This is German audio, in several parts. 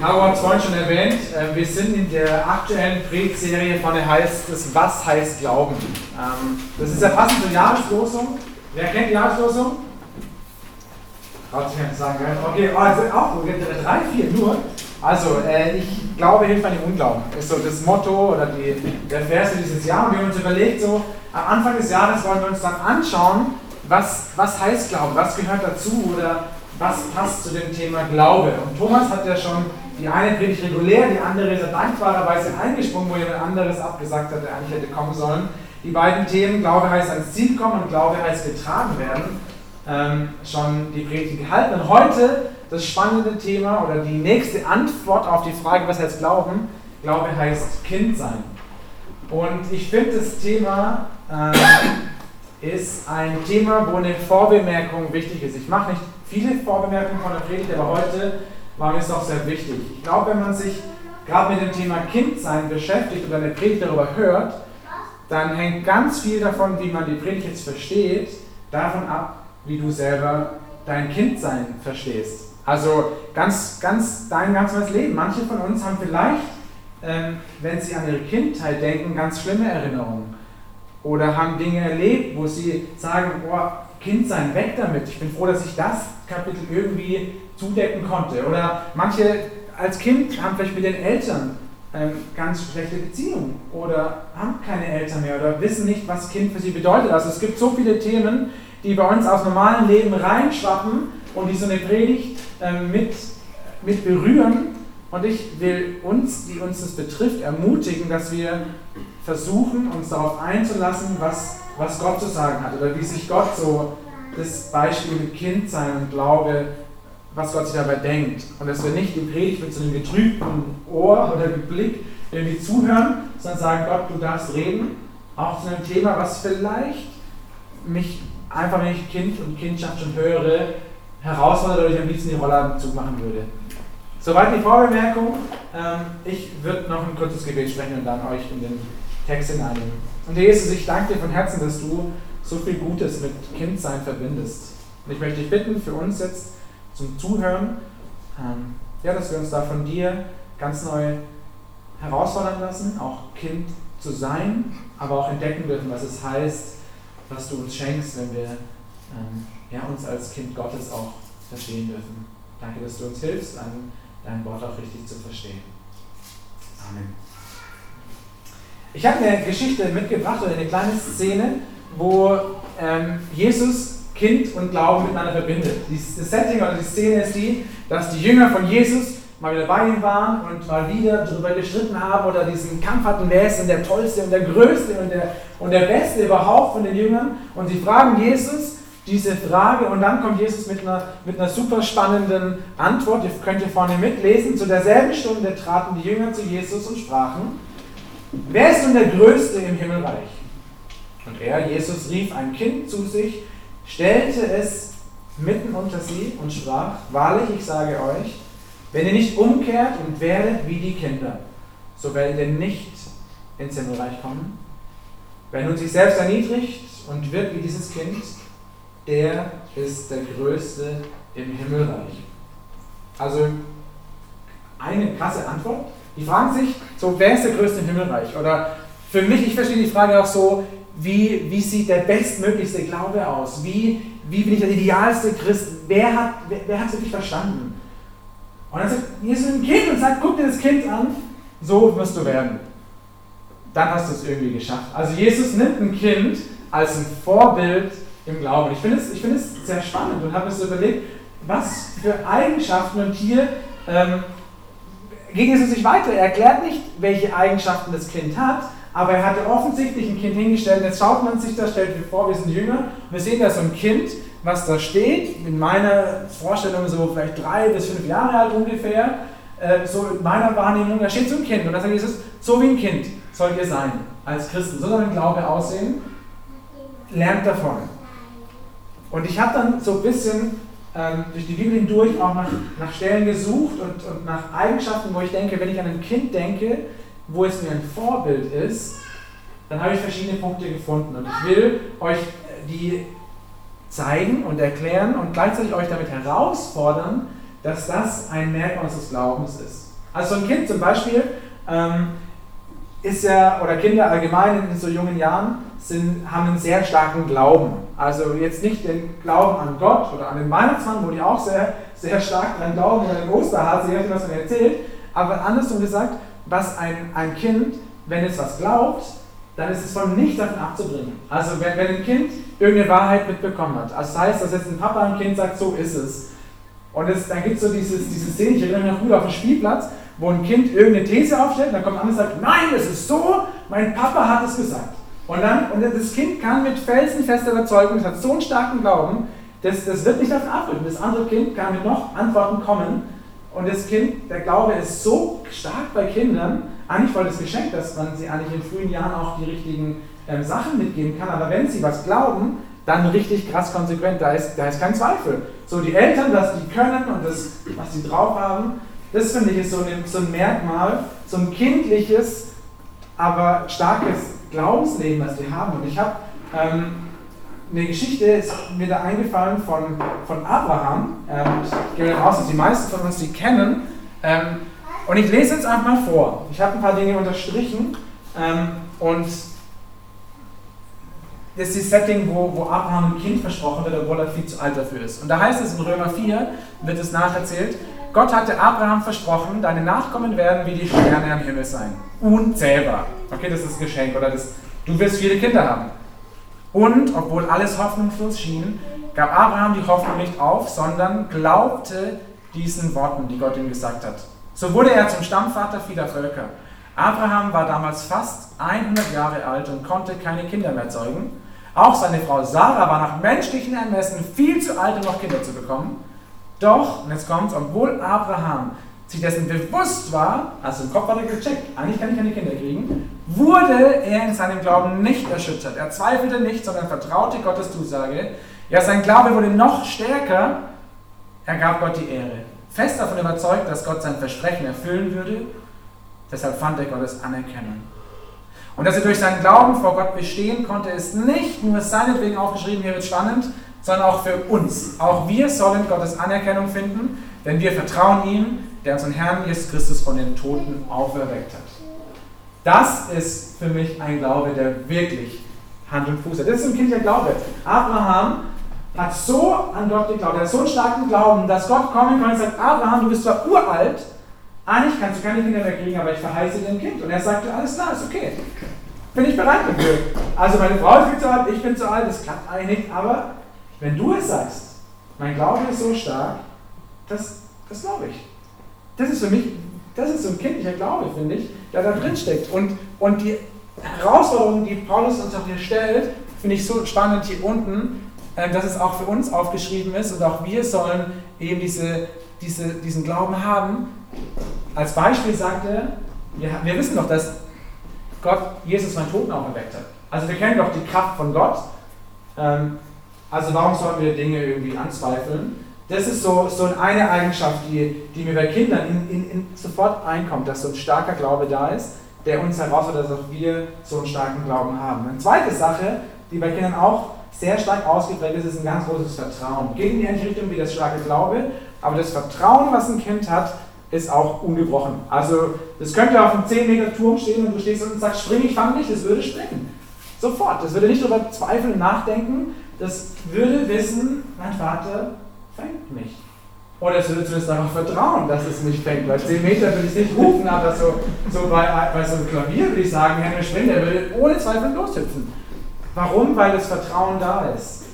Caro hat es vorhin schon erwähnt, äh, wir sind in der aktuellen Predigtserie von der heißt es Was heißt Glauben? Ähm, das ist ja passend zur Jahreslosung. Wer kennt die Jahreslosung? Traut sich nicht sagen, Okay, also auch drei, vier nur. Also, äh, ich glaube, hilft an dem Unglauben. Ist so das Motto oder die, der Vers für dieses Jahr. Und wir haben uns überlegt, so am Anfang des Jahres wollen wir uns dann anschauen, was, was heißt Glauben, was gehört dazu oder was passt zu dem Thema Glaube. Und Thomas hat ja schon die eine Predigt regulär, die andere ist er dankbarerweise eingesprungen, wo jemand anderes abgesagt hat, der eigentlich hätte kommen sollen. Die beiden Themen, Glaube heißt ans Ziel kommen und Glaube heißt getragen werden, ähm, schon die Predigt gehalten. Und heute das spannende Thema oder die nächste Antwort auf die Frage, was heißt Glauben? Glaube heißt Kind sein. Und ich finde das Thema äh, ist ein Thema, wo eine Vorbemerkung wichtig ist. Ich mache nicht viele Vorbemerkungen von der Predigt, aber heute war mir es auch sehr wichtig. Ich glaube, wenn man sich gerade mit dem Thema Kindsein beschäftigt oder eine Predigt darüber hört, dann hängt ganz viel davon, wie man die Predigt jetzt versteht, davon ab, wie du selber dein Kindsein verstehst. Also ganz, ganz dein ganzes Leben. Manche von uns haben vielleicht, ähm, wenn sie an ihre Kindheit denken, ganz schlimme Erinnerungen. Oder haben Dinge erlebt, wo sie sagen, boah, Kindsein, weg damit. Ich bin froh, dass ich das Kapitel irgendwie zudecken konnte. Oder manche als Kind haben vielleicht mit den Eltern ähm, ganz schlechte Beziehungen oder haben keine Eltern mehr oder wissen nicht, was Kind für sie bedeutet. Also es gibt so viele Themen, die bei uns aus normalen Leben reinschwappen und die so eine Predigt ähm, mit, mit berühren. Und ich will uns, die uns das betrifft, ermutigen, dass wir versuchen, uns darauf einzulassen, was, was Gott zu sagen hat oder wie sich Gott so das Beispiel mit Kindsein und Glaube was Gott sich dabei denkt. Und dass wir nicht die Predigt mit so einem getrübten Ohr oder Blick irgendwie zuhören, sondern sagen, Gott, du darfst reden, auch zu einem Thema, was vielleicht mich einfach, wenn ich Kind und Kindschaft schon höre, herausfordert oder ich am liebsten die Rolle zumachen würde. Soweit die Vorbemerkung. Ähm, ich würde noch ein kurzes Gebet sprechen und dann euch in den Text hineinnehmen. Und Jesus, ich danke dir von Herzen, dass du so viel Gutes mit Kindsein verbindest. Und ich möchte dich bitten, für uns jetzt zum Zuhören. Ähm, ja, dass wir uns da von dir ganz neu herausfordern lassen, auch Kind zu sein, aber auch entdecken dürfen, was es heißt, was du uns schenkst, wenn wir ähm, ja, uns als Kind Gottes auch verstehen dürfen. Danke, dass du uns hilfst, dein, dein Wort auch richtig zu verstehen. Amen. Ich habe eine Geschichte mitgebracht oder eine kleine Szene, wo ähm, Jesus Kind und Glauben miteinander verbindet. Das Setting oder die Szene ist die, dass die Jünger von Jesus mal wieder bei ihm waren und mal wieder darüber gestritten haben oder diesen Kampf hatten, wer ist denn der Tollste und der Größte und der, und der Beste überhaupt von den Jüngern. Und sie fragen Jesus diese Frage und dann kommt Jesus mit einer, mit einer super spannenden Antwort. Ihr könnt hier vorne mitlesen. Zu derselben Stunde traten die Jünger zu Jesus und sprachen, wer ist nun der Größte im Himmelreich? Und er, Jesus, rief ein Kind zu sich, stellte es mitten unter sie und sprach, wahrlich, ich sage euch, wenn ihr nicht umkehrt und werdet wie die Kinder, so werdet ihr nicht ins Himmelreich kommen. Wer nun sich selbst erniedrigt und wird wie dieses Kind, der ist der Größte im Himmelreich. Also eine krasse Antwort. Die fragen sich, so, wer ist der Größte im Himmelreich? Oder für mich, ich verstehe die Frage auch so, wie, wie sieht der bestmöglichste Glaube aus? Wie, wie bin ich der idealste Christ? Wer hat wer, wer es wirklich verstanden? Und dann sagt Jesus ein Kind und sagt, guck dir das Kind an, so wirst du werden. Dann hast du es irgendwie geschafft. Also Jesus nimmt ein Kind als ein Vorbild im Glauben. Ich finde es, find es sehr spannend und habe mir so überlegt, was für Eigenschaften und hier ähm, ging es sich weiter. Er erklärt nicht, welche Eigenschaften das Kind hat, aber er hatte offensichtlich ein Kind hingestellt. Jetzt schaut man sich das, stellt vor, wir sind Jünger. Wir sehen da so ein Kind, was da steht. In meiner Vorstellung so vielleicht drei bis fünf Jahre alt ungefähr. Äh, so in meiner Wahrnehmung, da steht so ein Kind. Und da sagt Jesus, so wie ein Kind sollt ihr sein als Christen. So soll ein Glaube aussehen. Lernt davon. Und ich habe dann so ein bisschen ähm, durch die Bibel hindurch auch nach, nach Stellen gesucht und, und nach Eigenschaften, wo ich denke, wenn ich an ein Kind denke, wo es mir ein Vorbild ist, dann habe ich verschiedene Punkte gefunden. Und ich will euch die zeigen und erklären und gleichzeitig euch damit herausfordern, dass das ein Merkmal unseres Glaubens ist. Also so ein Kind zum Beispiel ähm, ist ja, oder Kinder allgemein in so jungen Jahren, sind, haben einen sehr starken Glauben. Also jetzt nicht den Glauben an Gott oder an den Weihnachtsmann, wo die auch sehr, sehr stark dran glauben, oder den Osterhase, je nachdem, was man erzählt. Aber andersrum gesagt, was ein, ein Kind, wenn es was glaubt, dann ist es von nichts davon abzubringen. Also wenn, wenn ein Kind irgendeine Wahrheit mitbekommen hat, also das heißt, dass jetzt ein Papa ein Kind sagt, so ist es. Und es, dann gibt es so dieses, diese Szene, ich erinnere mich noch gut auf dem Spielplatz, wo ein Kind irgendeine These aufstellt, dann kommt ein anderer und sagt, nein, es ist so, mein Papa hat es gesagt. Und dann, und das Kind kann mit felsenfester Überzeugung, es hat so einen starken Glauben, das, das wird nicht davon abrücken. Das andere Kind kann mit noch Antworten kommen. Und das Kind, der Glaube ist so stark bei Kindern, eigentlich voll das Geschenk, dass man sie eigentlich in frühen Jahren auch die richtigen ähm, Sachen mitgeben kann. Aber wenn sie was glauben, dann richtig krass konsequent, da ist, da ist kein Zweifel. So, die Eltern, was die können und das, was sie drauf haben, das finde ich ist so ein, so ein Merkmal, so ein kindliches, aber starkes Glaubensleben, was wir haben. Und ich habe ähm, eine Geschichte, ist mir da eingefallen von, von Abraham. Ähm, ich gehe davon aus, dass die meisten von uns die kennen. Ähm, und ich lese jetzt einfach mal vor. Ich habe ein paar Dinge unterstrichen ähm, und das ist das Setting, wo, wo Abraham ein Kind versprochen wird, obwohl er viel zu alt dafür ist. Und da heißt es in Römer 4, wird es nacherzählt, Gott hatte Abraham versprochen, deine Nachkommen werden wie die Sterne am Himmel sein. Unzählbar. Okay, das ist ein Geschenk. Oder das, du wirst viele Kinder haben. Und, obwohl alles hoffnungslos schien, gab Abraham die Hoffnung nicht auf, sondern glaubte diesen Worten, die Gott ihm gesagt hat. So wurde er zum Stammvater vieler Völker. Abraham war damals fast 100 Jahre alt und konnte keine Kinder mehr zeugen. Auch seine Frau Sarah war nach menschlichen Ermessen viel zu alt, um noch Kinder zu bekommen. Doch, und jetzt kommt obwohl Abraham sich dessen bewusst war, also im Kopf hat er gecheckt, eigentlich kann ich keine Kinder kriegen, wurde er in seinem Glauben nicht erschüttert. Er zweifelte nicht, sondern vertraute Gottes Zusage. Ja, sein Glaube wurde noch stärker. Er gab Gott die Ehre. Fest davon überzeugt, dass Gott sein Versprechen erfüllen würde. Deshalb fand er Gottes Anerkennung. Und dass er durch seinen Glauben vor Gott bestehen konnte, ist nicht nur seinetwegen aufgeschrieben, hier wird spannend, sondern auch für uns. Auch wir sollen Gottes Anerkennung finden, denn wir vertrauen ihm, der unseren Herrn Jesus Christus von den Toten auferweckt hat. Das ist für mich ein Glaube, der wirklich Hand und Fuß hat. Das ist ein kindlicher Glaube. Abraham hat so an Gott geglaubt, er hat so einen starken Glauben, dass Gott kommen kann und sagt, Abraham, du bist zwar uralt, eigentlich kannst du keine Kinder mehr kriegen, aber ich verheiße dir ein Kind. Und er sagte, alles klar, ist okay. Bin ich bereit dafür. Also meine Frau ist viel zu alt, ich bin zu alt, das klappt eigentlich nicht, aber wenn du es sagst, mein Glaube ist so stark, das, das glaube ich. Das ist für mich, das ist so ein kindlicher Glaube, finde ich, der da drin steckt. Und, und die Herausforderung, die Paulus uns auch hier stellt, finde ich so spannend hier unten, äh, dass es auch für uns aufgeschrieben ist und auch wir sollen eben diese, diese, diesen Glauben haben. Als Beispiel sagt er, wir, wir wissen doch, dass Gott Jesus von Toten auferweckt hat. Also wir kennen doch die Kraft von Gott. Ähm, also warum sollen wir Dinge irgendwie anzweifeln? Das ist so, so eine Eigenschaft, die, die mir bei Kindern in, in, in sofort einkommt, dass so ein starker Glaube da ist, der uns herausfordert, dass auch wir so einen starken Glauben haben. Eine zweite Sache, die bei Kindern auch sehr stark ausgeprägt ist, ist ein ganz großes Vertrauen. Geht in die ähnliche Richtung wie das starke Glaube, aber das Vertrauen, was ein Kind hat, ist auch ungebrochen. Also, das könnte auf einem 10 Meter Turm stehen und du stehst und sagst, spring, ich fang nicht, das würde springen. Sofort. Das würde nicht darüber zweifeln und nachdenken, das würde wissen, mein Vater fängt mich. Oder es würde zumindest darauf vertrauen, dass es mich fängt. Weil 10 Meter würde ich nicht rufen, aber so, so bei, bei so einem Klavier würde ich sagen, Henry Spring, der würde ohne Zweifel loshüpfen. Warum? Weil das Vertrauen da ist.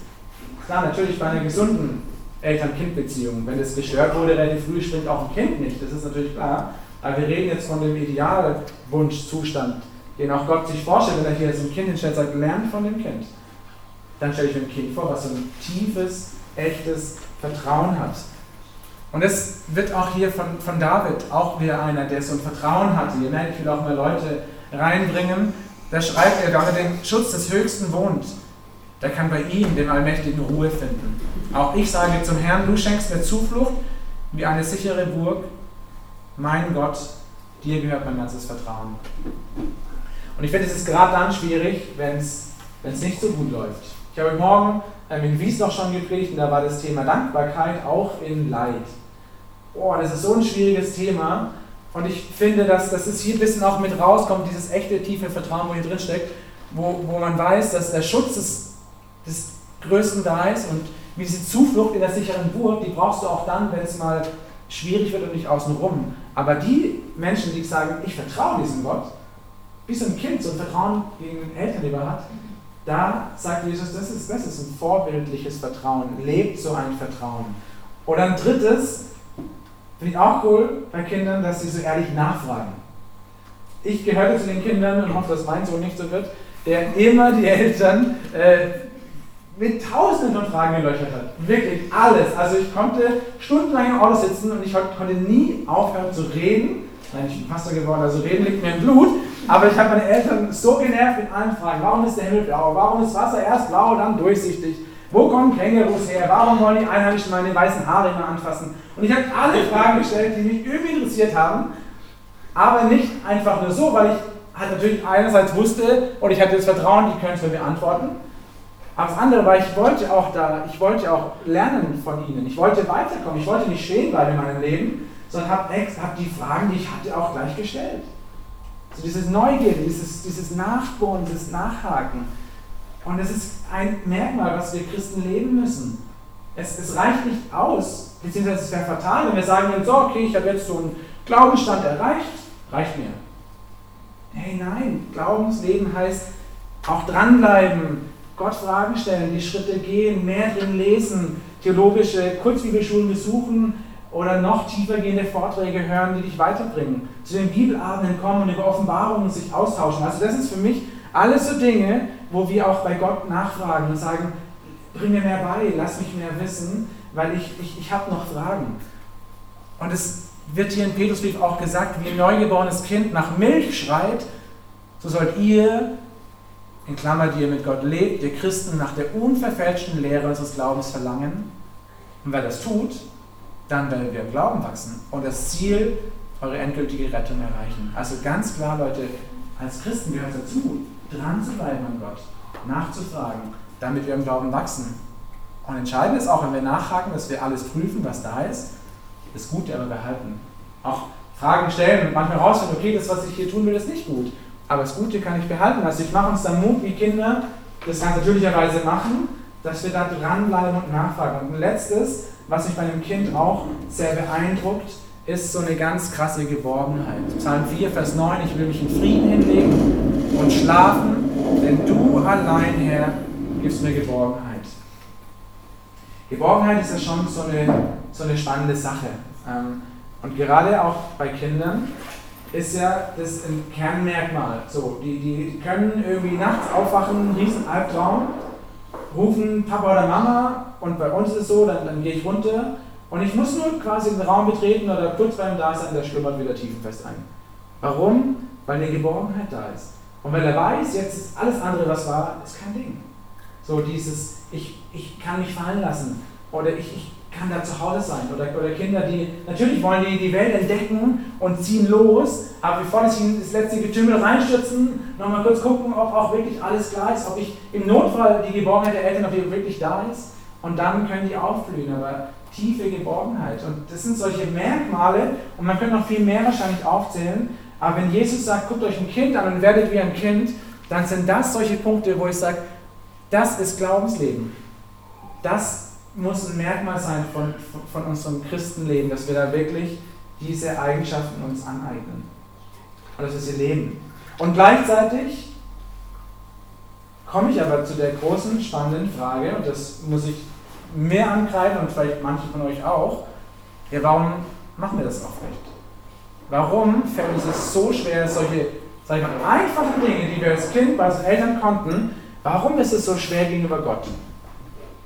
Klar, natürlich bei einer gesunden Eltern-Kind-Beziehung. Wenn es gestört wurde relativ früh, springt auch ein Kind nicht. Das ist natürlich klar. Aber wir reden jetzt von dem Idealwunschzustand, den auch Gott sich vorstellt, wenn er hier jetzt ein Kind hinstellt, sagt, lernt von dem Kind dann stelle ich mir ein Kind vor, was so ein tiefes, echtes Vertrauen hat. Und es wird auch hier von, von David auch wieder einer, der so ein Vertrauen hatte. Ihr merkt, ich will auch mal Leute reinbringen. Da schreibt er, da er den Schutz des Höchsten wohnt, der kann bei ihm, dem Allmächtigen, Ruhe finden. Auch ich sage zum Herrn, du schenkst mir Zuflucht wie eine sichere Burg. Mein Gott, dir gehört mein ganzes Vertrauen. Und ich finde, es ist gerade dann schwierig, wenn es nicht so gut läuft. Ich habe morgen in Wies noch schon gepredigt und da war das Thema Dankbarkeit auch in Leid. oh, das ist so ein schwieriges Thema. Und ich finde, dass, dass es hier ein bisschen auch mit rauskommt, dieses echte, tiefe Vertrauen, wo hier drin steckt, wo, wo man weiß, dass der Schutz des, des Größten da ist und wie diese Zuflucht in der sicheren Burg, die brauchst du auch dann, wenn es mal schwierig wird und nicht außenrum. Aber die Menschen, die sagen, ich vertraue diesem Gott, wie so ein Kind so ein Vertrauen gegen Eltern lieber hat, da sagt Jesus, das ist, das ist ein vorbildliches Vertrauen. Lebt so ein Vertrauen. Oder ein drittes, finde ich auch cool bei Kindern, dass sie so ehrlich nachfragen. Ich gehörte zu den Kindern und hoffe, dass mein Sohn nicht so wird, der immer die Eltern äh, mit tausenden von Fragen gelöchert hat. Wirklich alles. Also ich konnte stundenlang im Auto sitzen und ich konnte nie aufhören zu reden. Nein, ich bin Pastor geworden, also reden liegt mir im Blut. Aber ich habe meine Eltern so genervt mit allen Fragen. Warum ist der Himmel blau? Warum ist Wasser erst blau, dann durchsichtig? Wo kommen Kängurus her? Warum wollen die Einheimischen meine weißen Haare immer anfassen? Und ich habe alle Fragen gestellt, die mich irgendwie interessiert haben. Aber nicht einfach nur so, weil ich halt natürlich einerseits wusste und ich hatte das Vertrauen, die können es mir beantworten. Aber das andere war, ich wollte auch da, ich wollte auch lernen von ihnen. Ich wollte weiterkommen. Ich wollte nicht stehen bleiben in meinem Leben, sondern habe hab die Fragen, die ich hatte, auch gleich gestellt. So dieses Neugierde, dieses, dieses Nachbohren, dieses Nachhaken. Und es ist ein Merkmal, was wir Christen leben müssen. Es, es reicht nicht aus, beziehungsweise es wäre fatal, wenn wir sagen würden, so, okay, ich habe jetzt so einen Glaubensstand erreicht, reicht mir. Hey, nein, Glaubensleben heißt auch dranbleiben, Gott Fragen stellen, die Schritte gehen, mehr drin lesen, theologische Kurzbibelschulen besuchen oder noch tiefer gehende Vorträge hören, die dich weiterbringen. Zu den Bibelabenden kommen und über Offenbarungen sich austauschen. Also das ist für mich alles so Dinge, wo wir auch bei Gott nachfragen und sagen, bring mir mehr bei, lass mich mehr wissen, weil ich, ich, ich habe noch Fragen. Und es wird hier in Petrusbrief auch gesagt, wie ein neugeborenes Kind nach Milch schreit, so sollt ihr in Klammer, die ihr mit Gott lebt, ihr Christen nach der unverfälschten Lehre unseres Glaubens verlangen. Und wer das tut, dann werdet ihr im Glauben wachsen und das Ziel, eure endgültige Rettung erreichen. Also ganz klar, Leute, als Christen gehört dazu, dran zu bleiben an Gott, nachzufragen, damit wir im Glauben wachsen. Und entscheidend ist auch, wenn wir nachhaken, dass wir alles prüfen, was da ist, das Gute aber behalten. Auch Fragen stellen und manchmal rausfinden, okay, das, was ich hier tun will, ist nicht gut. Aber das Gute kann ich behalten. Also ich mache uns da Mut, wie Kinder das ganz natürlicherweise machen, dass wir da dranbleiben und nachfragen. Und ein letztes, was mich bei einem Kind auch sehr beeindruckt, ist so eine ganz krasse Geborgenheit. Psalm 4, Vers 9, ich will mich in Frieden hinlegen und schlafen, denn du allein, Herr, gibst mir Geborgenheit. Geborgenheit ist ja schon so eine, so eine spannende Sache. Ähm, und gerade auch bei Kindern ist ja das ein Kernmerkmal. So, die, die können irgendwie nachts aufwachen, einen riesen Albtraum, rufen Papa oder Mama und bei uns ist es so, dann, dann gehe ich runter und ich muss nur quasi den Raum betreten oder kurz beim Dasein, der schlummert wieder tiefenfest ein. Warum? Weil eine Geborgenheit da ist. Und weil er weiß, jetzt ist alles andere, was war, ist kein Ding. So dieses, ich, ich kann mich fallen lassen oder ich, ich kann da zu Hause sein. Oder, oder Kinder, die natürlich wollen die die Welt entdecken und ziehen los, aber bevor sie in das letzte Getümmel reinstürzen, nochmal kurz gucken, ob auch wirklich alles klar ist, ob ich im Notfall die Geborgenheit der Eltern, ob die wirklich da ist. Und dann können die aufblühen, aber tiefe Geborgenheit. Und das sind solche Merkmale, und man könnte noch viel mehr wahrscheinlich aufzählen, aber wenn Jesus sagt, guckt euch ein Kind an und werdet wie ein Kind, dann sind das solche Punkte, wo ich sage, das ist Glaubensleben. Das muss ein Merkmal sein von, von unserem Christenleben, dass wir da wirklich diese Eigenschaften uns aneignen. Und dass wir sie leben. Und gleichzeitig komme ich aber zu der großen, spannenden Frage, und das muss ich mehr ankreiden und vielleicht manche von euch auch, ja, warum machen wir das auch nicht? Warum fällt uns es so schwer, solche sag ich mal, einfachen Dinge, die wir als Kind bei unseren Eltern konnten, warum ist es so schwer gegenüber Gott?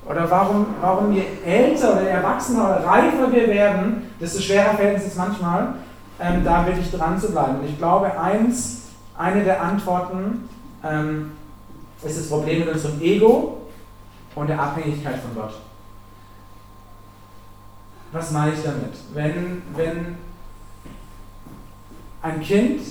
Oder warum, warum je älter oder erwachsener oder reifer wir werden, desto schwerer fällt es uns manchmal, ähm, da wirklich dran zu bleiben. Und ich glaube, eins, eine der Antworten ähm, ist das Problem mit unserem Ego und der Abhängigkeit von Gott. Was meine ich damit? Wenn, wenn ein Kind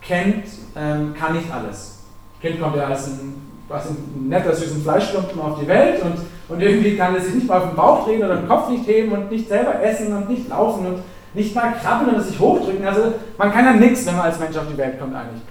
kennt, ähm, kann nicht alles. Kind kommt ja als ein was ein netter, süßen Fleischklumpen auf die Welt und, und irgendwie kann er sich nicht mal auf den Bauch drehen oder den Kopf nicht heben und nicht selber essen und nicht laufen und nicht mal krabbeln oder sich hochdrücken. Also man kann ja nichts, wenn man als Mensch auf die Welt kommt eigentlich.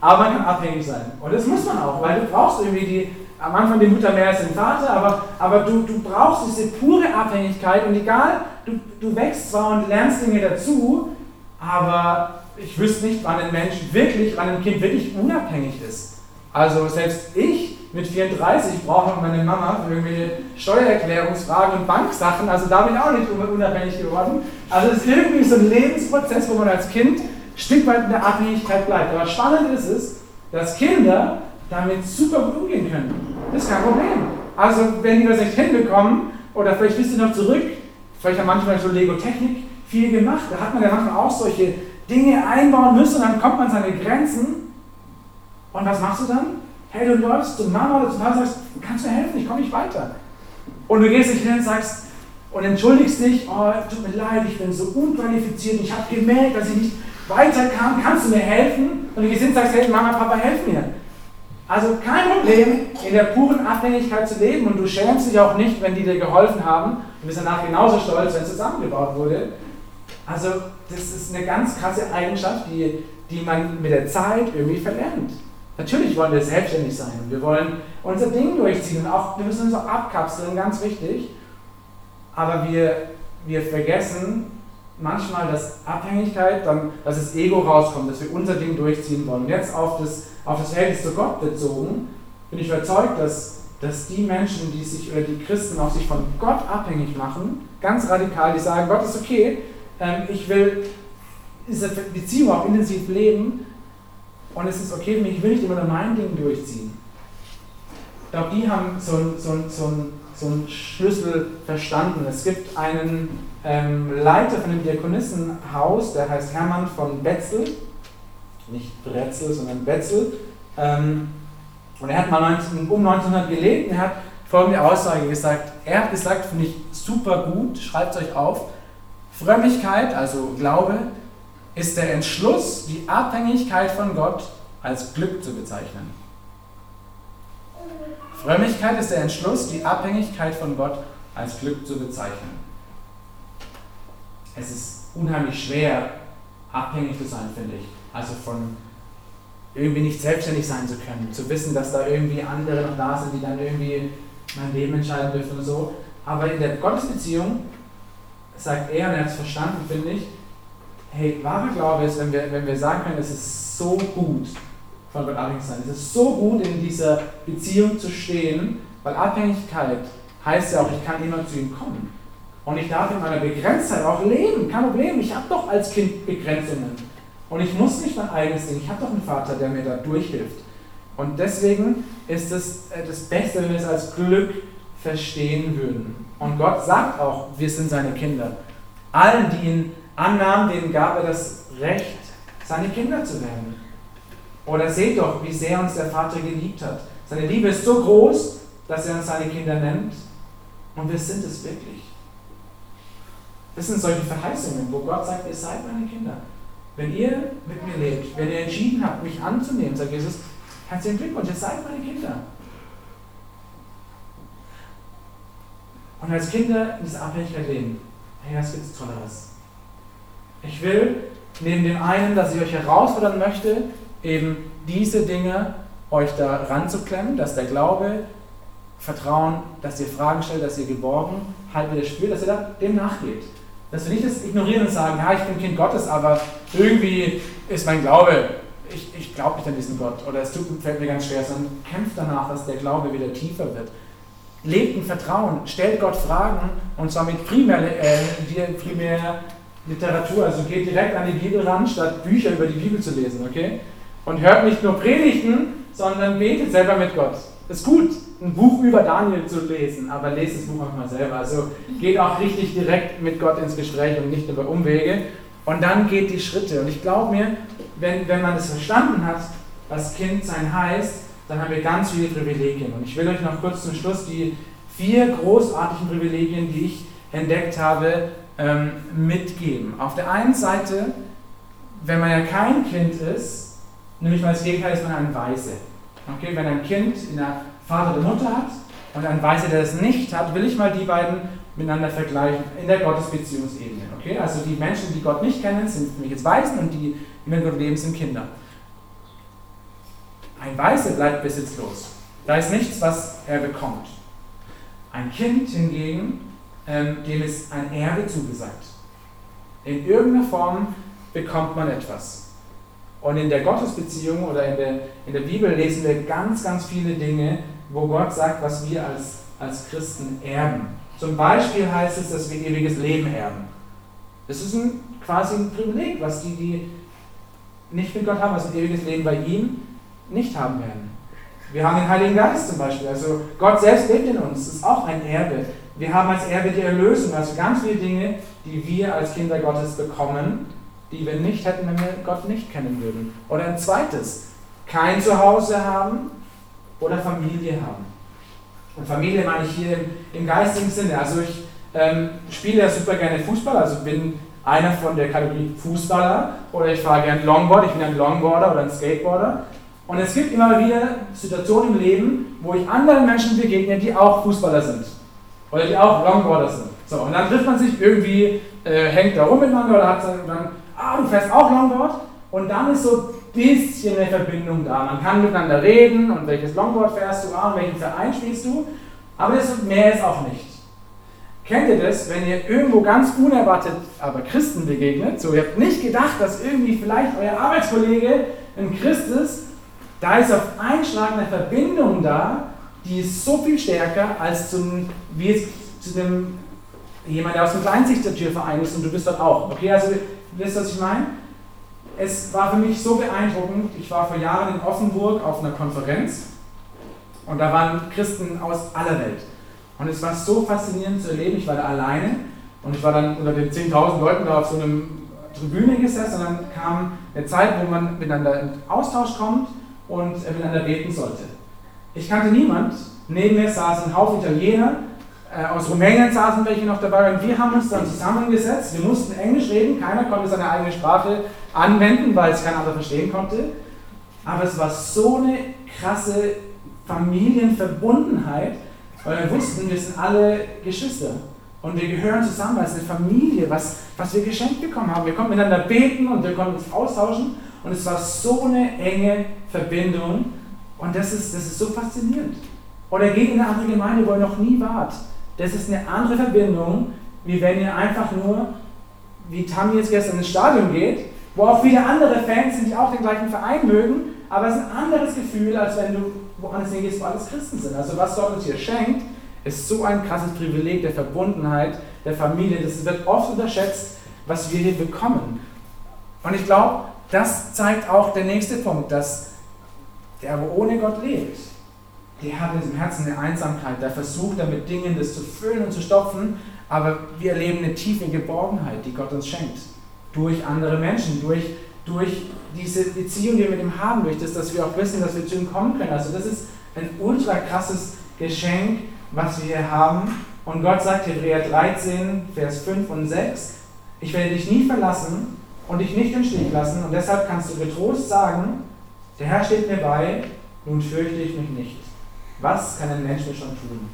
Aber man kann abhängig sein. Und das muss man auch, weil du brauchst irgendwie die, am Anfang die Mutter mehr als den Vater, aber, aber du, du brauchst diese pure Abhängigkeit und egal, du, du wächst zwar und lernst Dinge dazu, aber ich wüsste nicht, wann ein Mensch wirklich, wann ein Kind wirklich unabhängig ist. Also selbst ich mit 34 brauche noch meine Mama für irgendwelche Steuererklärungsfragen und Banksachen, also da bin ich auch nicht unabhängig geworden. Also es ist irgendwie so ein Lebensprozess, wo man als Kind ein Stück weit in der Abhängigkeit bleibt. Aber spannend ist es, dass Kinder damit super gut umgehen können. Das ist kein Problem. Also wenn die das nicht hinbekommen, oder vielleicht wisst ihr noch zurück, vielleicht haben manchmal so Lego-Technik viel gemacht, da hat man ja manchmal auch solche Dinge einbauen müssen und dann kommt man an seine Grenzen. Und was machst du dann? Hey, du läufst zu Mama oder zu Papa und sagst, kannst du mir helfen, ich komme nicht weiter. Und du gehst nicht hin und sagst und entschuldigst dich, oh, tut mir leid, ich bin so unqualifiziert, ich habe gemerkt, dass ich nicht weiterkam, kannst du mir helfen? Und du gehst hin und sagst, hey Mama, Papa, helf mir. Also kein Problem, in der puren Abhängigkeit zu leben und du schämst dich auch nicht, wenn die dir geholfen haben und bist danach genauso stolz, wenn es zusammengebaut wurde. Also das ist eine ganz krasse Eigenschaft, die, die man mit der Zeit irgendwie verlernt. Natürlich wollen wir selbstständig sein und wir wollen unser Ding durchziehen und auch, wir müssen uns auch abkapseln, ganz wichtig. Aber wir, wir vergessen manchmal, dass Abhängigkeit, dann, dass das Ego rauskommt, dass wir unser Ding durchziehen wollen. Jetzt auf das, auf das Verhältnis zu Gott bezogen, bin ich überzeugt, dass, dass die Menschen, die sich oder die Christen auch sich von Gott abhängig machen, ganz radikal, die sagen, Gott ist okay, ähm, ich will diese Beziehung auch intensiv leben und es ist okay für mich, ich will nicht immer nur mein Ding durchziehen. Ich glaube, die haben so, so, so, so einen Schlüssel verstanden. Es gibt einen ähm, Leiter von dem Diakonissenhaus, der heißt Hermann von Betzel, nicht Bretzel, sondern Betzel. Ähm, und er hat mal 19, um 1900 gelebt und er hat folgende Aussage gesagt. Er hat gesagt, finde ich super gut, schreibt es euch auf, Frömmigkeit, also Glaube, ist der Entschluss, die Abhängigkeit von Gott als Glück zu bezeichnen. Frömmigkeit ist der Entschluss, die Abhängigkeit von Gott als Glück zu bezeichnen. Es ist unheimlich schwer, abhängig zu sein, finde ich. Also von irgendwie nicht selbstständig sein zu können, zu wissen, dass da irgendwie andere noch da sind, die dann irgendwie mein Leben entscheiden dürfen und so. Aber in der Gottesbeziehung sagt er, und er hat es verstanden, finde ich, hey, wahrer Glaube ist, wenn wir, wenn wir sagen können, es ist so gut, von Gott abhängig zu sein. Es ist so gut, in dieser Beziehung zu stehen, weil Abhängigkeit heißt ja auch, ich kann immer zu ihm kommen. Und ich darf in meiner Begrenztheit auch leben. Kein Problem, ich habe doch als Kind Begrenzungen. Und ich muss nicht mein eigenes Ding. Ich habe doch einen Vater, der mir da durchhilft. Und deswegen ist es äh, das Beste, wenn wir es als Glück verstehen würden. Und Gott sagt auch, wir sind seine Kinder. Allen, die ihn annahmen, denen gab er das Recht, seine Kinder zu werden. Oder seht doch, wie sehr uns der Vater geliebt hat. Seine Liebe ist so groß, dass er uns seine Kinder nennt. Und wir sind es wirklich. Das sind solche Verheißungen, wo Gott sagt, ihr seid meine Kinder. Wenn ihr mit mir lebt, wenn ihr entschieden habt, mich anzunehmen, sagt Jesus, herzlichen Glückwunsch, ihr seid meine Kinder. Und als Kinder in dieser Abhängigkeit leben, hey, was gibt es Tolleres? Ich will neben dem einen, dass ich euch herausfordern möchte, eben diese Dinge euch da ranzuklemmen, dass der Glaube, Vertrauen, dass ihr Fragen stellt, dass ihr geborgen halt wieder spürt, dass ihr da dem nachgeht. Dass wir nicht das ignorieren und sagen, ja, ich bin Kind Gottes, aber irgendwie ist mein Glaube, ich, ich glaube nicht an diesen Gott oder es tut, fällt mir ganz schwer, sondern kämpft danach, dass der Glaube wieder tiefer wird lebt in Vertrauen, stellt Gott Fragen und zwar mit primär, äh, primär Literatur, also geht direkt an die Bibel ran, statt Bücher über die Bibel zu lesen, okay? Und hört nicht nur Predigten, sondern betet selber mit Gott. Ist gut, ein Buch über Daniel zu lesen, aber lest das Buch auch mal selber. Also geht auch richtig direkt mit Gott ins Gespräch und nicht über Umwege. Und dann geht die Schritte. Und ich glaube mir, wenn, wenn man es verstanden hat, was Kind sein heißt, dann haben wir ganz viele Privilegien. Und ich will euch noch kurz zum Schluss die vier großartigen Privilegien, die ich entdeckt habe, ähm, mitgeben. Auf der einen Seite, wenn man ja kein Kind ist, nämlich mal das Gegenteil ist man ein Weise. Okay, wenn ein Kind in der Vater oder Mutter hat und ein Weißer, der das nicht hat, will ich mal die beiden miteinander vergleichen in der Gottesbeziehungsebene. Okay, also die Menschen, die Gott nicht kennen, sind mich jetzt Weißen und die, die mit Gott leben, sind Kinder. Ein Weißer bleibt besitzlos. Da ist nichts, was er bekommt. Ein Kind hingegen, ähm, dem ist ein Erbe zugesagt. In irgendeiner Form bekommt man etwas. Und in der Gottesbeziehung oder in der, in der Bibel lesen wir ganz, ganz viele Dinge, wo Gott sagt, was wir als, als Christen erben. Zum Beispiel heißt es, dass wir ewiges Leben erben. Das ist ein, quasi ein Privileg, was die, die nicht mit Gott haben, also ein ewiges Leben bei ihm, nicht haben werden. Wir haben den Heiligen Geist zum Beispiel. Also Gott selbst lebt in uns. Das ist auch ein Erbe. Wir haben als Erbe die Erlösung. Also ganz viele Dinge, die wir als Kinder Gottes bekommen, die wir nicht hätten, wenn wir Gott nicht kennen würden. Oder ein zweites, kein Zuhause haben oder Familie haben. Und Familie meine ich hier im, im geistigen Sinne. Also ich ähm, spiele ja super gerne Fußball, also bin einer von der Kategorie Fußballer oder ich fahre gerne Longboard, ich bin ein Longboarder oder ein Skateboarder. Und es gibt immer wieder Situationen im Leben, wo ich anderen Menschen begegne, die auch Fußballer sind. Oder die auch Longboarder sind. So, und dann trifft man sich irgendwie, äh, hängt da rum miteinander oder hat dann, ah, du fährst auch Longboard. Und dann ist so ein bisschen eine Verbindung da. Man kann miteinander reden und welches Longboard fährst du, ah, und welchen Verein spielst du. Aber das mehr ist auch nicht. Kennt ihr das, wenn ihr irgendwo ganz unerwartet aber Christen begegnet? So, ihr habt nicht gedacht, dass irgendwie vielleicht euer Arbeitskollege ein Christ ist da ist auf einen Schlag eine Verbindung da, die ist so viel stärker als zum, wie es zu einem, jemand, der aus dem Kleinsichtertürverein ist und du bist dort auch. Okay, also wisst ihr, was ich meine? Es war für mich so beeindruckend. Ich war vor Jahren in Offenburg auf einer Konferenz und da waren Christen aus aller Welt. Und es war so faszinierend zu erleben. Ich war da alleine und ich war dann unter den 10.000 Leuten da auf so einem Tribüne gesessen und dann kam eine Zeit, wo man miteinander in Austausch kommt und miteinander beten sollte. Ich kannte niemand. Neben mir saßen ein Haufen Italiener, äh, aus Rumänien saßen welche noch dabei und wir haben uns dann zusammengesetzt. Wir mussten Englisch reden, keiner konnte seine eigene Sprache anwenden, weil es kein anderer verstehen konnte. Aber es war so eine krasse Familienverbundenheit, weil wir wussten, wir sind alle Geschwister. Und wir gehören zusammen als eine Familie, was, was wir geschenkt bekommen haben. Wir konnten miteinander beten und wir konnten uns austauschen. Und es war so eine enge Verbindung. Und das ist, das ist so faszinierend. Oder geht in eine andere Gemeinde, wo ihr noch nie wart. Das ist eine andere Verbindung, wie wenn ihr einfach nur, wie Tammy jetzt gestern ins Stadion geht, wo auch viele andere Fans sind, die auch den gleichen Verein mögen, aber es ist ein anderes Gefühl, als wenn du woanders hingehst, wo alles Christen sind. Also was Gott uns hier schenkt, ist so ein krasses Privileg der Verbundenheit, der Familie. Das wird oft unterschätzt, was wir hier bekommen. Und ich glaube, das zeigt auch der nächste Punkt, dass der aber ohne Gott lebt, der hat in seinem Herzen eine Einsamkeit, der versucht damit Dingen das zu füllen und zu stopfen, aber wir erleben eine tiefe Geborgenheit, die Gott uns schenkt. Durch andere Menschen, durch, durch diese Beziehung, die wir mit ihm haben, durch das, dass wir auch wissen, dass wir zu ihm kommen können. Also das ist ein ultra krasses Geschenk, was wir hier haben. Und Gott sagt, Hebräer 13, Vers 5 und 6, ich werde dich nie verlassen und dich nicht im Stich lassen. Und deshalb kannst du getrost sagen, der Herr steht mir bei, nun fürchte ich mich nicht. Was kann ein Mensch mir schon tun?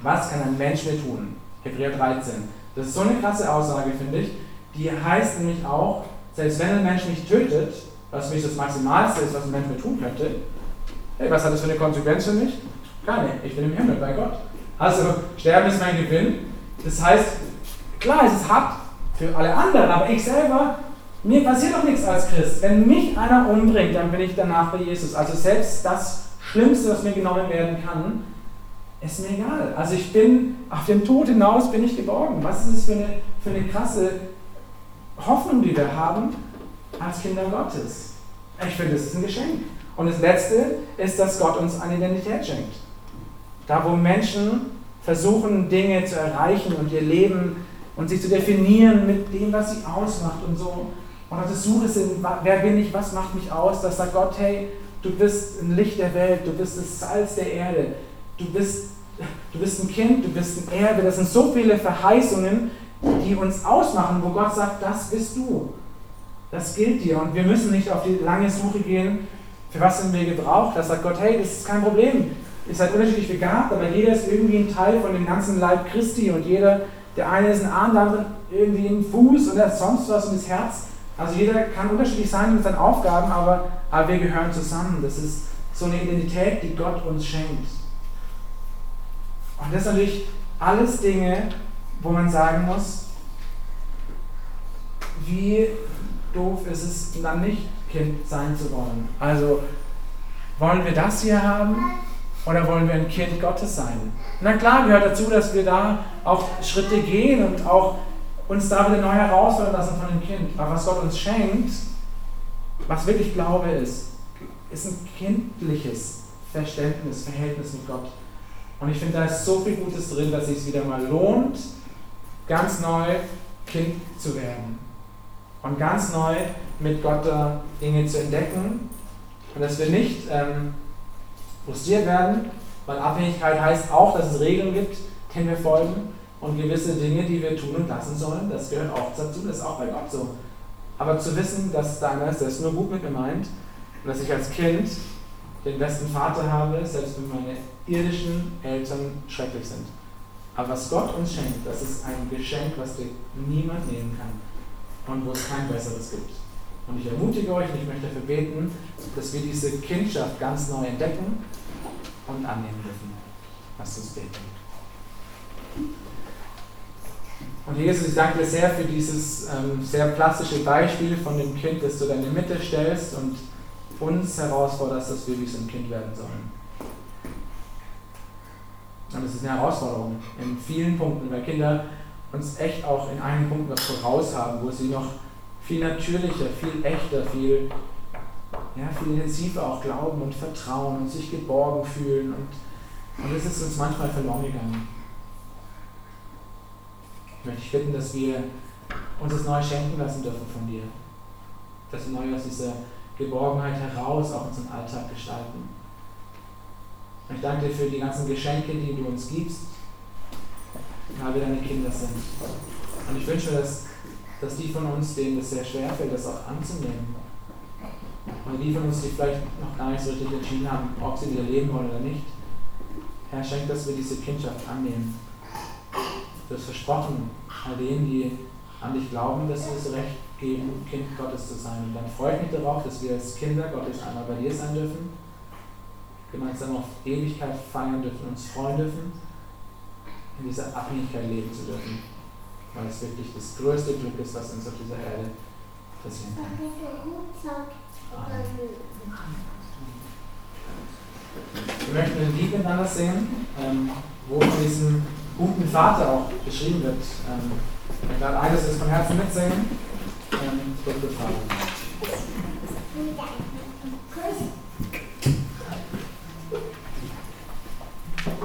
Was kann ein Mensch mir tun? Hebräer 13. Das ist so eine krasse Aussage, finde ich. Die heißt nämlich auch, selbst wenn ein Mensch mich tötet, was mich das Maximalste ist, was ein Mensch mir tun könnte, hey, was hat das für eine Konsequenz für mich? Keine. Ich bin im Himmel bei Gott. Also, Sterben ist mein Gewinn. Das heißt, klar, es ist hart, für alle anderen, aber ich selber, mir passiert doch nichts als Christ. Wenn mich einer umbringt, dann bin ich danach bei Jesus. Also selbst das Schlimmste, was mir genommen werden kann, ist mir egal. Also ich bin auf den Tod hinaus bin ich geborgen. Was ist es für eine, für eine krasse Hoffnung, die wir haben als Kinder Gottes? Ich finde, das ist ein Geschenk. Und das Letzte ist, dass Gott uns eine Identität schenkt. Da, wo Menschen versuchen, Dinge zu erreichen und ihr Leben und sich zu definieren mit dem, was sie ausmacht und so. Und auf der Suche sind, wer bin ich, was macht mich aus, dass sagt Gott, hey, du bist ein Licht der Welt, du bist das Salz der Erde, du bist, du bist ein Kind, du bist ein Erbe. Das sind so viele Verheißungen, die uns ausmachen, wo Gott sagt, das bist du. Das gilt dir. Und wir müssen nicht auf die lange Suche gehen, Für was sind wir gebraucht? Da sagt Gott, hey, das ist kein Problem. Ihr seid unterschiedlich begabt, aber jeder ist irgendwie ein Teil von dem ganzen Leib Christi und jeder, der eine ist ein Arm, der andere irgendwie ein Fuß und der sonst was und das Herz. Also jeder kann unterschiedlich sein mit seinen Aufgaben, aber, aber wir gehören zusammen. Das ist so eine Identität, die Gott uns schenkt. Und das sind natürlich alles Dinge, wo man sagen muss, wie doof ist es dann nicht, Kind sein zu wollen. Also wollen wir das hier haben oder wollen wir ein Kind Gottes sein? Na klar gehört dazu, dass wir da auch Schritte gehen und auch uns da wieder neu herausfordern lassen von dem Kind. Aber was Gott uns schenkt, was wirklich Glaube ist, ist ein kindliches Verständnis, Verhältnis mit Gott. Und ich finde, da ist so viel Gutes drin, dass es sich wieder mal lohnt, ganz neu Kind zu werden. Und ganz neu mit Gott da Dinge zu entdecken. Und dass wir nicht ähm, frustriert werden, weil Abhängigkeit heißt auch, dass es Regeln gibt, denen wir folgen. Und gewisse Dinge, die wir tun und lassen sollen, das gehört auch dazu, das ist auch bei Gott so. Aber zu wissen, dass da einer ist, der es nur gut mit mir meint und dass ich als Kind den besten Vater habe, selbst wenn meine irdischen Eltern schrecklich sind. Aber was Gott uns schenkt, das ist ein Geschenk, was dir niemand nehmen kann und wo es kein besseres gibt. Und ich ermutige euch und ich möchte dafür beten, dass wir diese Kindschaft ganz neu entdecken und annehmen dürfen. Lasst uns beten. Und Jesus, ich danke dir sehr für dieses ähm, sehr plastische Beispiel von dem Kind, das du in die Mitte stellst und uns herausforderst, dass wir wie so ein Kind werden sollen. Und das ist eine Herausforderung in vielen Punkten, weil Kinder uns echt auch in einigen Punkten was voraus haben, wo sie noch viel natürlicher, viel echter, viel, ja, viel intensiver auch glauben und vertrauen und sich geborgen fühlen. Und, und das ist uns manchmal verloren gegangen. Ich möchte dich bitten, dass wir uns das neu schenken lassen dürfen von dir. Dass wir neu aus dieser Geborgenheit heraus auch unseren Alltag gestalten. Und ich danke dir für die ganzen Geschenke, die du uns gibst, weil wir deine Kinder sind. Und ich wünsche mir, dass dass die von uns, denen es sehr schwer fällt, das auch anzunehmen. Oder die von uns, die vielleicht noch gar nicht so richtig entschieden haben, ob sie wieder leben wollen oder nicht. Herr, schenkt, dass wir diese Kindschaft annehmen. Du hast versprochen, all denen, die an dich glauben, dass wir das Recht geben, Kind Gottes zu sein. Und dann freue ich mich darauf, dass wir als Kinder Gottes einmal bei dir sein dürfen, gemeinsam auf Ewigkeit feiern dürfen, uns freuen dürfen, in dieser Abhängigkeit leben zu dürfen weil es wirklich das größte Glück ist, was uns auf dieser Erde passieren kann. Wir möchten ein Lied miteinander singen, ähm, wo von diesem guten Vater auch geschrieben wird. Ähm, ich werde eines von Herzen mitsingen. Ähm, gute Frage.